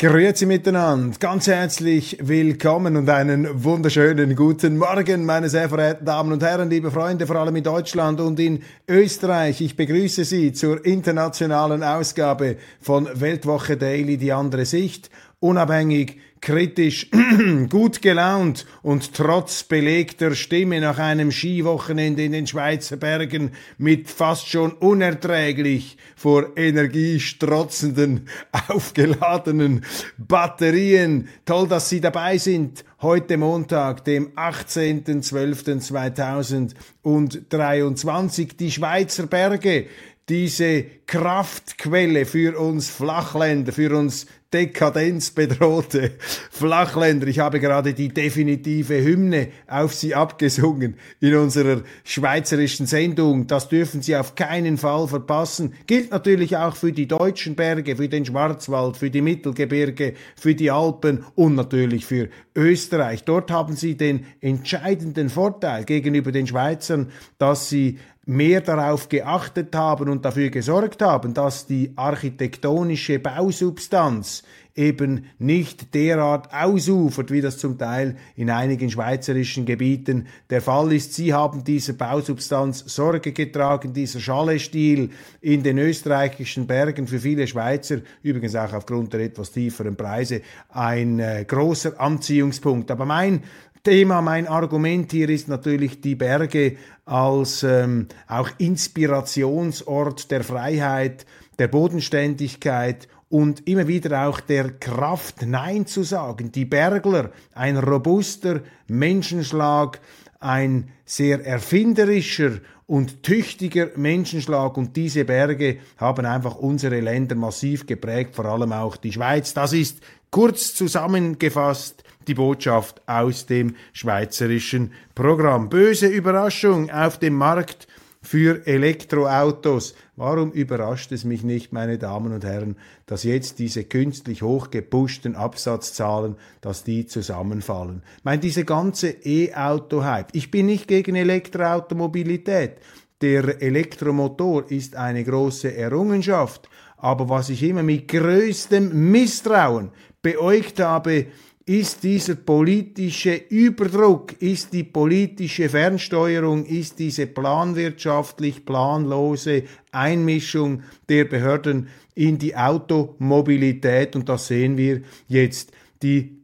Grüezi miteinander, ganz herzlich willkommen und einen wunderschönen guten Morgen, meine sehr verehrten Damen und Herren, liebe Freunde, vor allem in Deutschland und in Österreich. Ich begrüße Sie zur internationalen Ausgabe von Weltwoche Daily, die andere Sicht, unabhängig kritisch, gut gelaunt und trotz belegter Stimme nach einem Skiwochenende in den Schweizer Bergen mit fast schon unerträglich vor Energie strotzenden, aufgeladenen Batterien. Toll, dass Sie dabei sind. Heute Montag, dem 18.12.2023. Die Schweizer Berge diese Kraftquelle für uns Flachländer, für uns dekadenzbedrohte Flachländer. Ich habe gerade die definitive Hymne auf Sie abgesungen in unserer schweizerischen Sendung. Das dürfen Sie auf keinen Fall verpassen. Gilt natürlich auch für die deutschen Berge, für den Schwarzwald, für die Mittelgebirge, für die Alpen und natürlich für Österreich. Dort haben Sie den entscheidenden Vorteil gegenüber den Schweizern, dass Sie mehr darauf geachtet haben und dafür gesorgt haben, dass die architektonische Bausubstanz eben nicht derart ausufert, wie das zum Teil in einigen schweizerischen Gebieten der Fall ist. Sie haben dieser Bausubstanz Sorge getragen, dieser Schalestil in den österreichischen Bergen für viele Schweizer, übrigens auch aufgrund der etwas tieferen Preise, ein äh, großer Anziehungspunkt. Aber mein Thema, mein Argument hier ist natürlich die Berge als ähm, auch Inspirationsort der Freiheit, der Bodenständigkeit und immer wieder auch der Kraft Nein zu sagen. Die Bergler, ein robuster Menschenschlag, ein sehr erfinderischer und tüchtiger Menschenschlag und diese Berge haben einfach unsere Länder massiv geprägt, vor allem auch die Schweiz. Das ist kurz zusammengefasst die Botschaft aus dem schweizerischen Programm. Böse Überraschung auf dem Markt für Elektroautos. Warum überrascht es mich nicht, meine Damen und Herren, dass jetzt diese künstlich hochgepushten Absatzzahlen, dass die zusammenfallen? Ich meine, diese ganze E-Auto-Hype. Ich bin nicht gegen Elektroautomobilität. Der Elektromotor ist eine große Errungenschaft. Aber was ich immer mit größtem Misstrauen beäugt habe, ist dieser politische Überdruck, ist die politische Fernsteuerung, ist diese planwirtschaftlich planlose Einmischung der Behörden in die Automobilität und das sehen wir jetzt. Die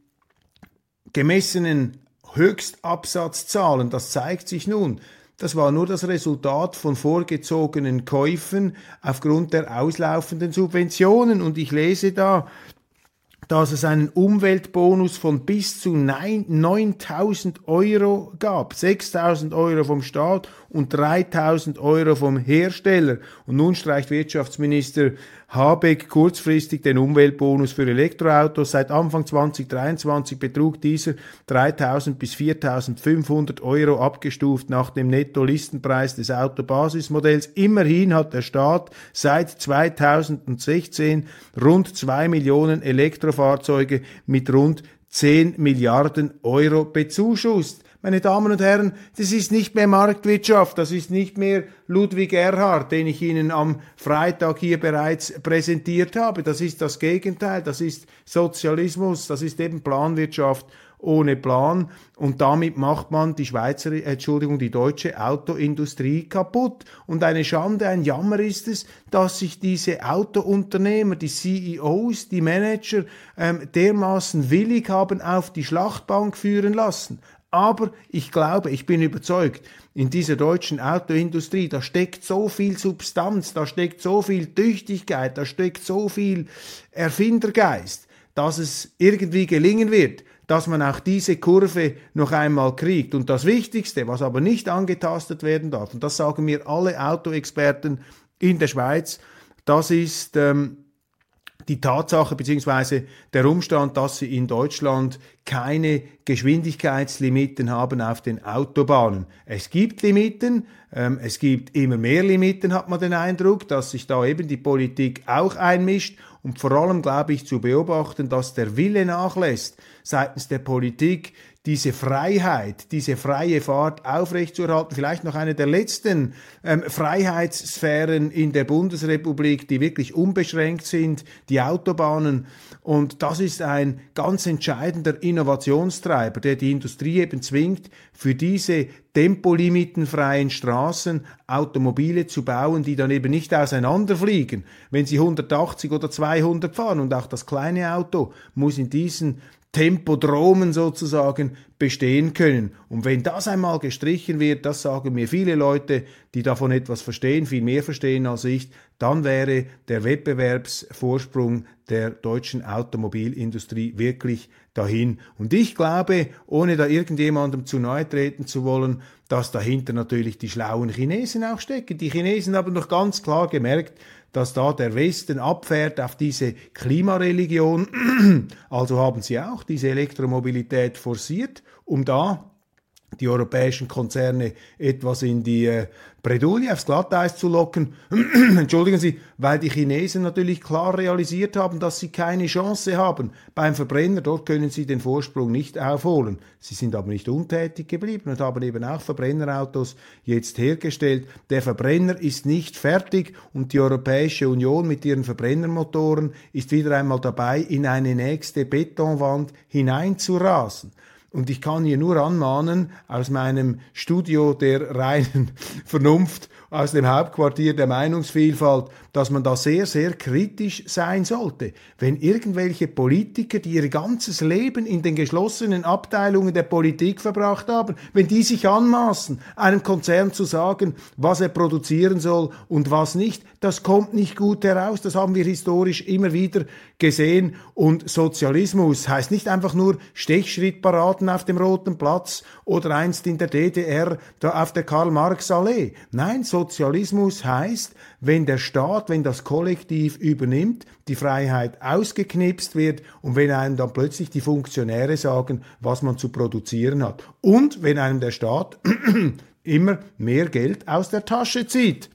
gemessenen Höchstabsatzzahlen, das zeigt sich nun, das war nur das Resultat von vorgezogenen Käufen aufgrund der auslaufenden Subventionen. Und ich lese da, dass es einen Umweltbonus von bis zu 9000 Euro gab. 6000 Euro vom Staat und 3000 Euro vom Hersteller. Und nun streicht Wirtschaftsminister Habeck kurzfristig den Umweltbonus für Elektroautos. Seit Anfang 2023 betrug dieser 3000 bis 4500 Euro abgestuft nach dem Netto-Listenpreis des Autobasismodells. Immerhin hat der Staat seit 2016 rund zwei Millionen Elektrofahrzeuge mit rund 10 Milliarden Euro bezuschusst. Meine Damen und Herren, das ist nicht mehr Marktwirtschaft, das ist nicht mehr Ludwig Erhard, den ich Ihnen am Freitag hier bereits präsentiert habe. Das ist das Gegenteil, das ist Sozialismus, das ist eben Planwirtschaft ohne Plan und damit macht man die Schweizer, Entschuldigung, die deutsche Autoindustrie kaputt. Und eine Schande, ein Jammer ist es, dass sich diese Autounternehmer, die CEOs, die Manager ähm, dermaßen willig haben auf die Schlachtbank führen lassen. Aber ich glaube, ich bin überzeugt, in dieser deutschen Autoindustrie, da steckt so viel Substanz, da steckt so viel Tüchtigkeit, da steckt so viel Erfindergeist, dass es irgendwie gelingen wird, dass man auch diese Kurve noch einmal kriegt. Und das Wichtigste, was aber nicht angetastet werden darf, und das sagen mir alle Autoexperten in der Schweiz, das ist ähm, die Tatsache bzw. der Umstand, dass sie in Deutschland keine Geschwindigkeitslimiten haben auf den Autobahnen. Es gibt Limiten, ähm, es gibt immer mehr Limiten, hat man den Eindruck, dass sich da eben die Politik auch einmischt und vor allem, glaube ich, zu beobachten, dass der Wille nachlässt seitens der Politik, diese Freiheit, diese freie Fahrt aufrechtzuerhalten. Vielleicht noch eine der letzten ähm, Freiheitssphären in der Bundesrepublik, die wirklich unbeschränkt sind, die Autobahnen. Und das ist ein ganz entscheidender Innovationstreiber, der die Industrie eben zwingt, für diese tempolimitenfreien Straßen Automobile zu bauen, die dann eben nicht auseinanderfliegen, wenn sie 180 oder 200 fahren. Und auch das kleine Auto muss in diesen Tempodromen sozusagen bestehen können. Und wenn das einmal gestrichen wird, das sagen mir viele Leute, die davon etwas verstehen, viel mehr verstehen als ich, dann wäre der Wettbewerbsvorsprung der deutschen Automobilindustrie wirklich dahin. Und ich glaube, ohne da irgendjemandem zu nahe treten zu wollen, dass dahinter natürlich die schlauen Chinesen auch stecken. Die Chinesen haben doch ganz klar gemerkt, dass da der Westen abfährt auf diese Klimareligion. Also haben sie auch diese Elektromobilität forciert, um da die europäischen Konzerne etwas in die äh, Bredouille, aufs Glatteis zu locken. Entschuldigen Sie, weil die Chinesen natürlich klar realisiert haben, dass sie keine Chance haben. Beim Verbrenner, dort können sie den Vorsprung nicht aufholen. Sie sind aber nicht untätig geblieben und haben eben auch Verbrennerautos jetzt hergestellt. Der Verbrenner ist nicht fertig und die Europäische Union mit ihren Verbrennermotoren ist wieder einmal dabei, in eine nächste Betonwand hineinzurasen. Und ich kann hier nur anmahnen, aus meinem Studio der reinen Vernunft, aus dem Hauptquartier der Meinungsvielfalt, dass man da sehr, sehr kritisch sein sollte. Wenn irgendwelche Politiker, die ihr ganzes Leben in den geschlossenen Abteilungen der Politik verbracht haben, wenn die sich anmaßen, einem Konzern zu sagen, was er produzieren soll und was nicht, das kommt nicht gut heraus. Das haben wir historisch immer wieder gesehen. Und Sozialismus heißt nicht einfach nur Stechschrittparaden auf dem Roten Platz oder einst in der DDR da auf der Karl-Marx-Allee. Nein, Sozialismus heißt, wenn der Staat wenn das Kollektiv übernimmt, die Freiheit ausgeknipst wird und wenn einem dann plötzlich die Funktionäre sagen, was man zu produzieren hat. Und wenn einem der Staat immer mehr Geld aus der Tasche zieht.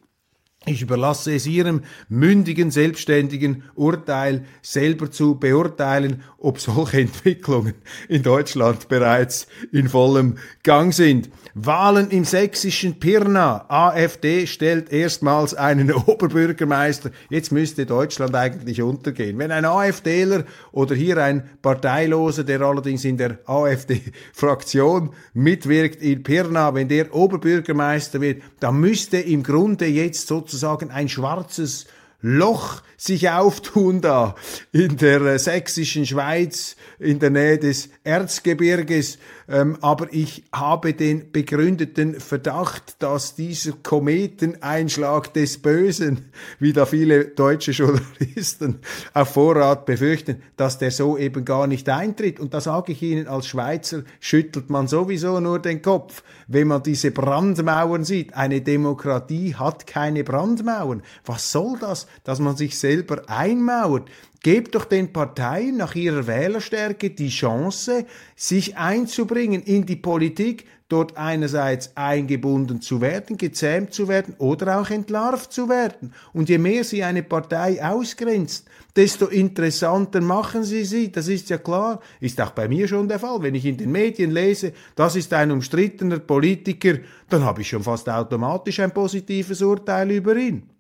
Ich überlasse es Ihrem mündigen, selbstständigen Urteil selber zu beurteilen, ob solche Entwicklungen in Deutschland bereits in vollem Gang sind. Wahlen im sächsischen Pirna. AfD stellt erstmals einen Oberbürgermeister. Jetzt müsste Deutschland eigentlich untergehen. Wenn ein AfDler oder hier ein Parteiloser, der allerdings in der AfD-Fraktion mitwirkt in Pirna, wenn der Oberbürgermeister wird, dann müsste im Grunde jetzt sozusagen ein schwarzes Loch sich auftun da in der äh, sächsischen Schweiz, in der Nähe des Erzgebirges. Ähm, aber ich habe den begründeten Verdacht, dass dieser Kometeneinschlag des Bösen, wie da viele deutsche Journalisten auf Vorrat befürchten, dass der so eben gar nicht eintritt. Und da sage ich Ihnen, als Schweizer schüttelt man sowieso nur den Kopf, wenn man diese Brandmauern sieht. Eine Demokratie hat keine Brandmauern. Was soll das? Dass man sich selber einmauert. Gebt doch den Parteien nach ihrer Wählerstärke die Chance, sich einzubringen in die Politik, dort einerseits eingebunden zu werden, gezähmt zu werden oder auch entlarvt zu werden. Und je mehr sie eine Partei ausgrenzt, desto interessanter machen sie sie. Das ist ja klar. Ist auch bei mir schon der Fall. Wenn ich in den Medien lese, das ist ein umstrittener Politiker, dann habe ich schon fast automatisch ein positives Urteil über ihn.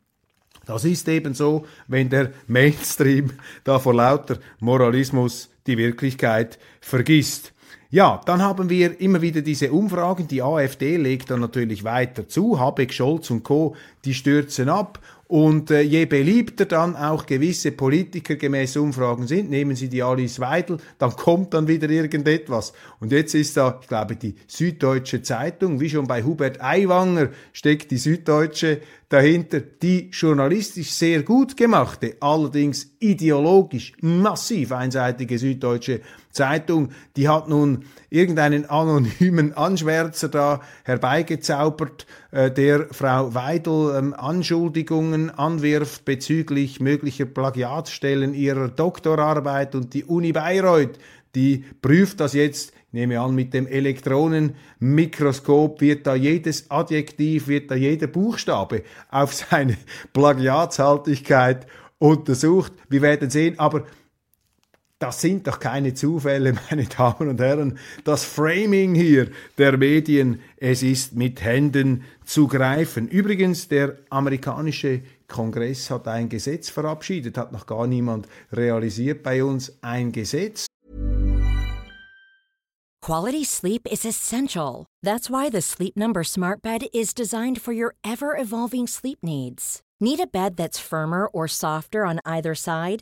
Das ist eben so, wenn der Mainstream da vor lauter Moralismus die Wirklichkeit vergisst. Ja, dann haben wir immer wieder diese Umfragen. Die AfD legt dann natürlich weiter zu. Habeck, Scholz und Co., die stürzen ab. Und äh, je beliebter dann auch gewisse Politiker gemäß Umfragen sind, nehmen Sie die Alice Weidel, dann kommt dann wieder irgendetwas. Und jetzt ist da, ich glaube, die Süddeutsche Zeitung, wie schon bei Hubert Aiwanger steckt die Süddeutsche dahinter die journalistisch sehr gut gemachte, allerdings ideologisch massiv einseitige Süddeutsche Zeitung, die hat nun irgendeinen anonymen Anschwärzer da herbeigezaubert, der Frau Weidel ähm, Anschuldigungen anwirft bezüglich möglicher Plagiatsstellen ihrer Doktorarbeit und die Uni Bayreuth, die prüft das jetzt ich nehme an, mit dem Elektronenmikroskop wird da jedes Adjektiv, wird da jeder Buchstabe auf seine Plagiatshaltigkeit untersucht. Wir werden sehen, aber das sind doch keine Zufälle, meine Damen und Herren. Das Framing hier der Medien, es ist mit Händen zu greifen. Übrigens, der amerikanische Kongress hat ein Gesetz verabschiedet, hat noch gar niemand realisiert bei uns ein Gesetz. Quality sleep is essential. That's why the Sleep Number Smart Bed is designed for your ever evolving sleep needs. Need a bed that's firmer or softer on either side?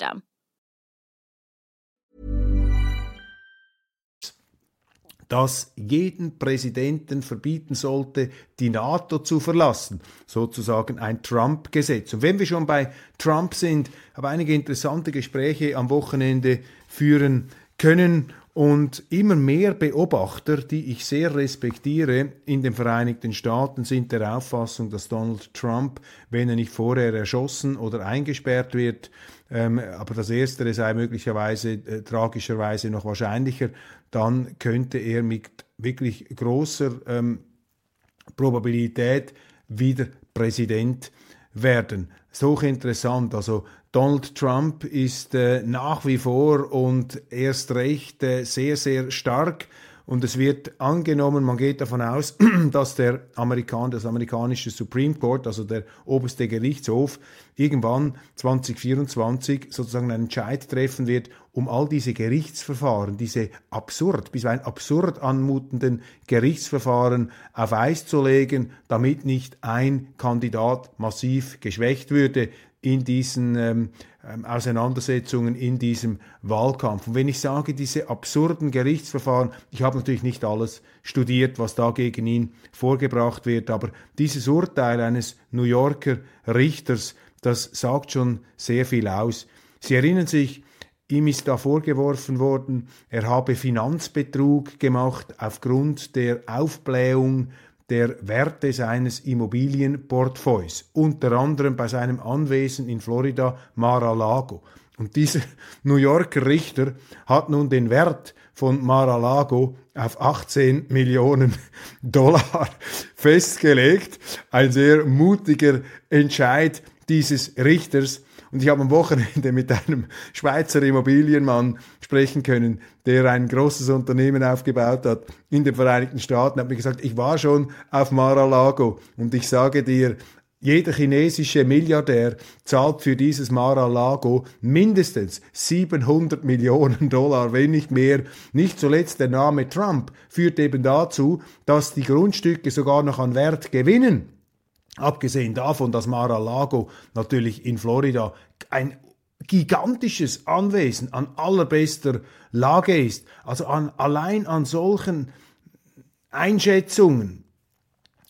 system. das jeden Präsidenten verbieten sollte, die NATO zu verlassen. Sozusagen ein Trump-Gesetz. Und wenn wir schon bei Trump sind, habe einige interessante Gespräche am Wochenende führen können und immer mehr Beobachter, die ich sehr respektiere, in den Vereinigten Staaten sind der Auffassung, dass Donald Trump, wenn er nicht vorher erschossen oder eingesperrt wird, ähm, aber das Erstere sei möglicherweise äh, tragischerweise noch wahrscheinlicher, dann könnte er mit wirklich großer ähm, Probabilität wieder Präsident werden. ist hochinteressant. Also Donald Trump ist äh, nach wie vor und erst recht äh, sehr, sehr stark und es wird angenommen, man geht davon aus, dass der Amerikan, das amerikanische Supreme Court, also der oberste Gerichtshof, irgendwann 2024 sozusagen einen Entscheid treffen wird, um all diese Gerichtsverfahren, diese absurd, bisweilen absurd anmutenden Gerichtsverfahren auf Eis zu legen, damit nicht ein Kandidat massiv geschwächt würde in diesen ähm, ähm, Auseinandersetzungen in diesem Wahlkampf. Und wenn ich sage, diese absurden Gerichtsverfahren, ich habe natürlich nicht alles studiert, was da gegen ihn vorgebracht wird, aber dieses Urteil eines New Yorker Richters, das sagt schon sehr viel aus. Sie erinnern sich, Ihm ist da vorgeworfen worden, er habe Finanzbetrug gemacht aufgrund der Aufblähung der Werte seines Immobilienportfolios, unter anderem bei seinem Anwesen in Florida Mar-a-Lago. Und dieser New Yorker Richter hat nun den Wert von Mar-a-Lago auf 18 Millionen Dollar festgelegt. Ein sehr mutiger Entscheid dieses Richters. Und ich habe am Wochenende mit einem Schweizer Immobilienmann sprechen können, der ein großes Unternehmen aufgebaut hat in den Vereinigten Staaten, hat mir gesagt, ich war schon auf Mar-a-Lago und ich sage dir, jeder chinesische Milliardär zahlt für dieses Mar-a-Lago mindestens 700 Millionen Dollar, wenn nicht mehr. Nicht zuletzt der Name Trump führt eben dazu, dass die Grundstücke sogar noch an Wert gewinnen. Abgesehen davon, dass Mar-a-Lago natürlich in Florida ein gigantisches Anwesen an allerbester Lage ist. Also an, allein an solchen Einschätzungen,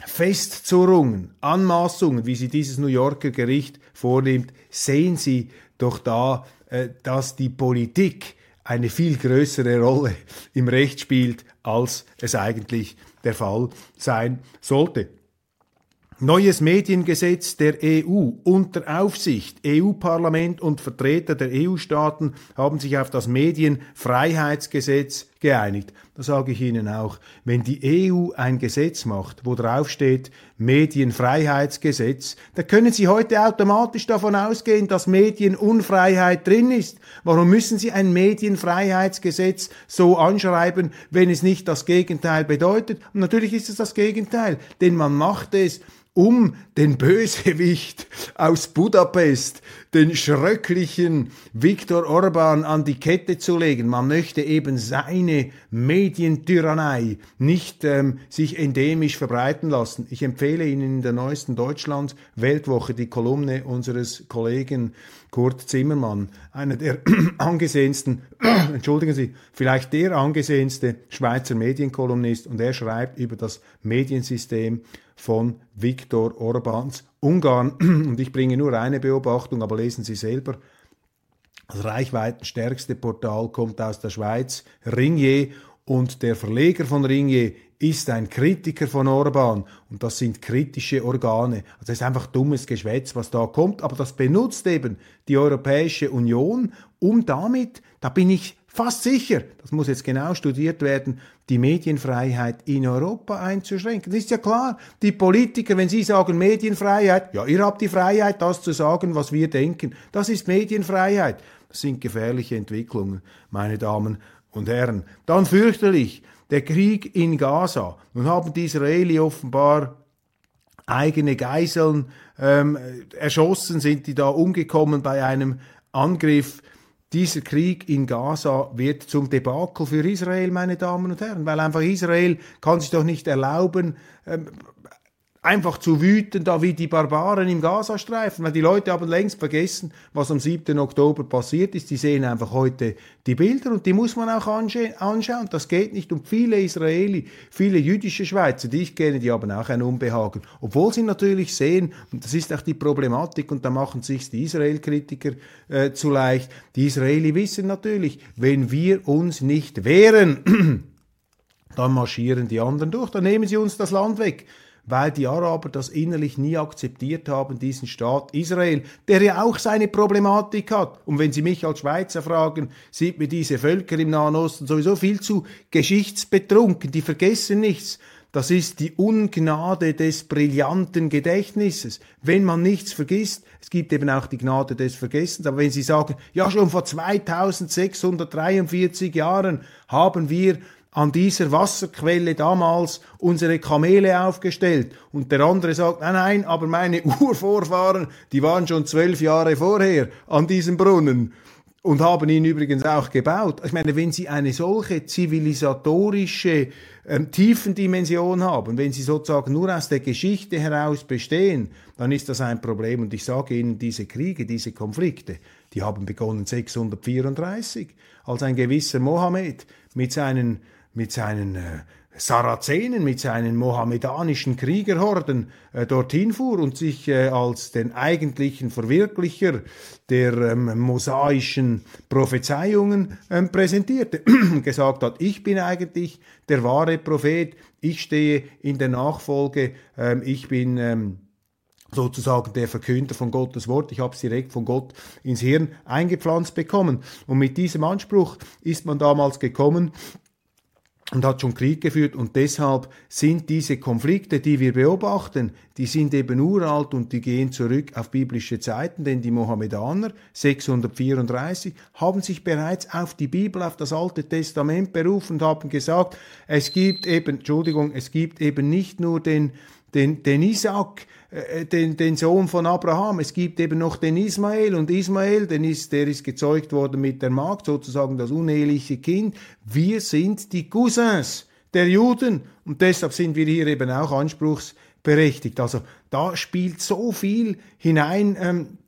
Festzurrungen, Anmaßungen, wie sie dieses New Yorker Gericht vornimmt, sehen Sie doch da, äh, dass die Politik eine viel größere Rolle im Recht spielt, als es eigentlich der Fall sein sollte. Neues Mediengesetz der EU unter Aufsicht. EU-Parlament und Vertreter der EU-Staaten haben sich auf das Medienfreiheitsgesetz geeinigt. Da sage ich Ihnen auch, wenn die EU ein Gesetz macht, wo drauf steht Medienfreiheitsgesetz, da können Sie heute automatisch davon ausgehen, dass Medienunfreiheit drin ist. Warum müssen Sie ein Medienfreiheitsgesetz so anschreiben, wenn es nicht das Gegenteil bedeutet? Und natürlich ist es das Gegenteil, denn man macht es um den Bösewicht aus Budapest, den schröcklichen Viktor Orban an die Kette zu legen. Man möchte eben seine Medientyrannei nicht ähm, sich endemisch verbreiten lassen. Ich empfehle Ihnen in der neuesten Deutschland Weltwoche die Kolumne unseres Kollegen Kurt Zimmermann, einer der angesehensten, entschuldigen Sie, vielleicht der angesehenste Schweizer Medienkolumnist und er schreibt über das Mediensystem von Viktor Orbans Ungarn. Und ich bringe nur eine Beobachtung, aber lesen Sie selber. Das reichweitenstärkste Portal kommt aus der Schweiz, Ringier, und der Verleger von Ringier ist ein Kritiker von Orban und das sind kritische Organe. Also es ist einfach dummes Geschwätz, was da kommt, aber das benutzt eben die Europäische Union, um damit, da bin ich fast sicher, das muss jetzt genau studiert werden, die Medienfreiheit in Europa einzuschränken. Das ist ja klar, die Politiker, wenn sie sagen Medienfreiheit, ja, ihr habt die Freiheit, das zu sagen, was wir denken. Das ist Medienfreiheit. Das sind gefährliche Entwicklungen, meine Damen und Herren. Dann fürchterlich, der Krieg in Gaza. Nun haben die Israeli offenbar eigene Geiseln ähm, erschossen, sind die da umgekommen bei einem Angriff dieser Krieg in Gaza wird zum Debakel für Israel, meine Damen und Herren, weil einfach Israel kann sich doch nicht erlauben, ähm, einfach zu wüten, da wie die Barbaren im Gazastreifen, weil die Leute haben längst vergessen, was am 7. Oktober passiert ist. Die sehen einfach heute die Bilder und die muss man auch anschauen. Das geht nicht. Und viele Israeli, viele jüdische Schweizer, die ich kenne, die haben auch ein Unbehagen. Obwohl sie natürlich sehen, und das ist auch die Problematik, und da machen sich die Israel-Kritiker äh, zu leicht, die Israeli wissen natürlich, wenn wir uns nicht wehren, dann marschieren die anderen durch, dann nehmen sie uns das Land weg weil die Araber das innerlich nie akzeptiert haben, diesen Staat Israel, der ja auch seine Problematik hat. Und wenn Sie mich als Schweizer fragen, sind mir diese Völker im Nahen Osten sowieso viel zu geschichtsbetrunken, die vergessen nichts. Das ist die Ungnade des brillanten Gedächtnisses. Wenn man nichts vergisst, es gibt eben auch die Gnade des Vergessens, aber wenn Sie sagen, ja schon vor 2643 Jahren haben wir an dieser Wasserquelle damals unsere Kamele aufgestellt. Und der andere sagt, nein, nein, aber meine Urvorfahren, die waren schon zwölf Jahre vorher an diesem Brunnen und haben ihn übrigens auch gebaut. Ich meine, wenn Sie eine solche zivilisatorische ähm, Tiefendimension haben, wenn Sie sozusagen nur aus der Geschichte heraus bestehen, dann ist das ein Problem. Und ich sage Ihnen, diese Kriege, diese Konflikte, die haben begonnen 634, als ein gewisser Mohammed mit seinen mit seinen äh, Sarazenen, mit seinen mohammedanischen Kriegerhorden äh, dorthin fuhr und sich äh, als den eigentlichen Verwirklicher der ähm, mosaischen Prophezeiungen ähm, präsentierte, gesagt hat, ich bin eigentlich der wahre Prophet, ich stehe in der Nachfolge, ähm, ich bin ähm, sozusagen der Verkünder von Gottes Wort. Ich habe es direkt von Gott ins Hirn eingepflanzt bekommen. Und mit diesem Anspruch ist man damals gekommen und hat schon Krieg geführt. Und deshalb sind diese Konflikte, die wir beobachten, die sind eben uralt und die gehen zurück auf biblische Zeiten, denn die Mohammedaner 634 haben sich bereits auf die Bibel, auf das Alte Testament berufen und haben gesagt, es gibt eben, Entschuldigung, es gibt eben nicht nur den den, den Isaac, äh, den, den Sohn von Abraham. Es gibt eben noch den Ismael und Ismael, den ist, der ist gezeugt worden mit der Magd, sozusagen das uneheliche Kind. Wir sind die Cousins der Juden und deshalb sind wir hier eben auch anspruchsberechtigt. Also da spielt so viel hinein. Ähm,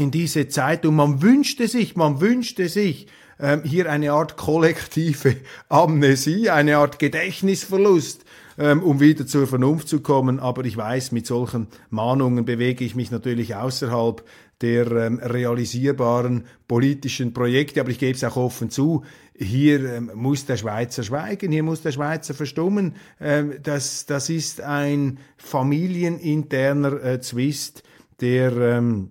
in diese Zeit und man wünschte sich, man wünschte sich, ähm, hier eine Art kollektive Amnesie, eine Art Gedächtnisverlust, ähm, um wieder zur Vernunft zu kommen. Aber ich weiß, mit solchen Mahnungen bewege ich mich natürlich außerhalb der ähm, realisierbaren politischen Projekte. Aber ich gebe es auch offen zu, hier ähm, muss der Schweizer schweigen, hier muss der Schweizer verstummen. Ähm, das, das ist ein familieninterner äh, Zwist, der ähm,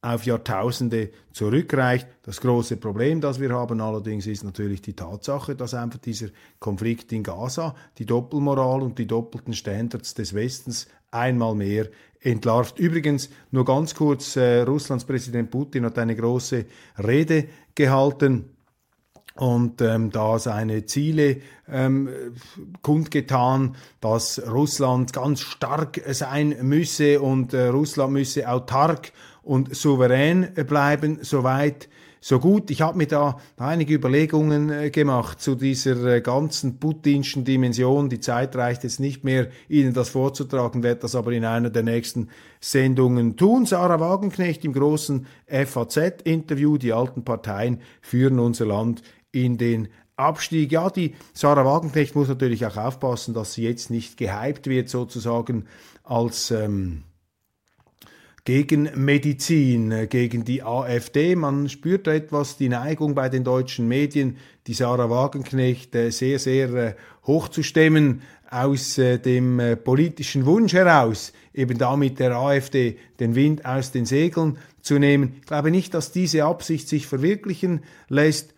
auf Jahrtausende zurückreicht. Das große Problem, das wir haben allerdings, ist natürlich die Tatsache, dass einfach dieser Konflikt in Gaza die Doppelmoral und die doppelten Standards des Westens einmal mehr entlarvt. Übrigens, nur ganz kurz, äh, Russlands Präsident Putin hat eine große Rede gehalten und ähm, da seine Ziele ähm, kundgetan, dass Russland ganz stark sein müsse und äh, Russland müsse autark und souverän bleiben, soweit so gut. Ich habe mir da einige Überlegungen äh, gemacht zu dieser äh, ganzen putinschen Dimension. Die Zeit reicht jetzt nicht mehr, Ihnen das vorzutragen, werde das aber in einer der nächsten Sendungen tun. Sarah Wagenknecht im großen FAZ-Interview. Die alten Parteien führen unser Land in den Abstieg. Ja, die Sarah Wagenknecht muss natürlich auch aufpassen, dass sie jetzt nicht gehypt wird, sozusagen als ähm, Gegenmedizin äh, gegen die AfD. Man spürt etwas die Neigung bei den deutschen Medien, die Sarah Wagenknecht äh, sehr, sehr äh, hoch zu stemmen aus dem politischen Wunsch heraus, eben damit der AfD den Wind aus den Segeln zu nehmen. Ich glaube nicht, dass diese Absicht sich verwirklichen lässt.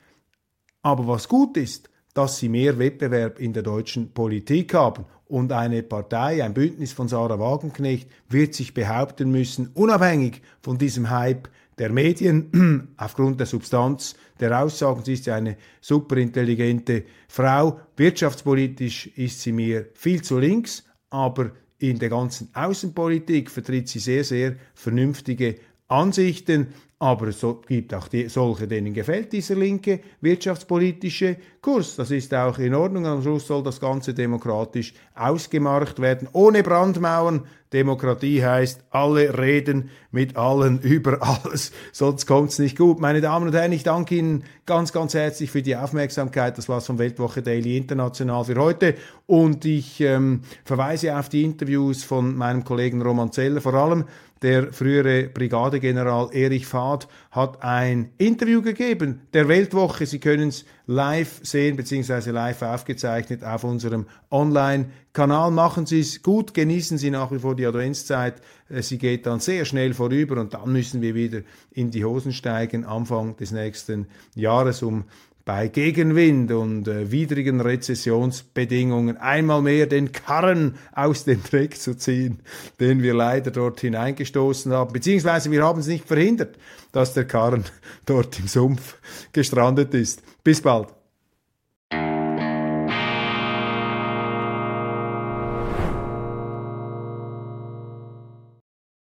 Aber was gut ist, dass sie mehr Wettbewerb in der deutschen Politik haben und eine Partei, ein Bündnis von Sarah Wagenknecht wird sich behaupten müssen, unabhängig von diesem Hype der Medien, aufgrund der Substanz der Aussagen. Sie ist ja eine superintelligente Frau. Wirtschaftspolitisch ist sie mir viel zu links, aber in der ganzen Außenpolitik vertritt sie sehr, sehr vernünftige Ansichten aber es gibt auch die, solche, denen gefällt dieser linke wirtschaftspolitische Kurs. Das ist auch in Ordnung. Am Schluss soll das Ganze demokratisch ausgemacht werden, ohne Brandmauern. Demokratie heißt, alle reden mit allen über alles, sonst kommt's nicht gut. Meine Damen und Herren, ich danke Ihnen ganz, ganz herzlich für die Aufmerksamkeit. Das war's vom Weltwoche Daily International für heute. Und ich ähm, verweise auf die Interviews von meinem Kollegen Roman Zeller, vor allem der frühere Brigadegeneral Erich Fahd hat ein Interview gegeben der Weltwoche. Sie können es live sehen beziehungsweise live aufgezeichnet auf unserem Online-Kanal. Machen Sie es gut, genießen Sie nach wie vor die Adventszeit. Äh, sie geht dann sehr schnell vorüber und dann müssen wir wieder in die Hosen steigen Anfang des nächsten Jahres, um bei Gegenwind und äh, widrigen Rezessionsbedingungen einmal mehr den Karren aus dem Dreck zu ziehen, den wir leider dort hineingestoßen haben. Beziehungsweise wir haben es nicht verhindert, dass der Karren dort im Sumpf gestrandet ist. Bis bald.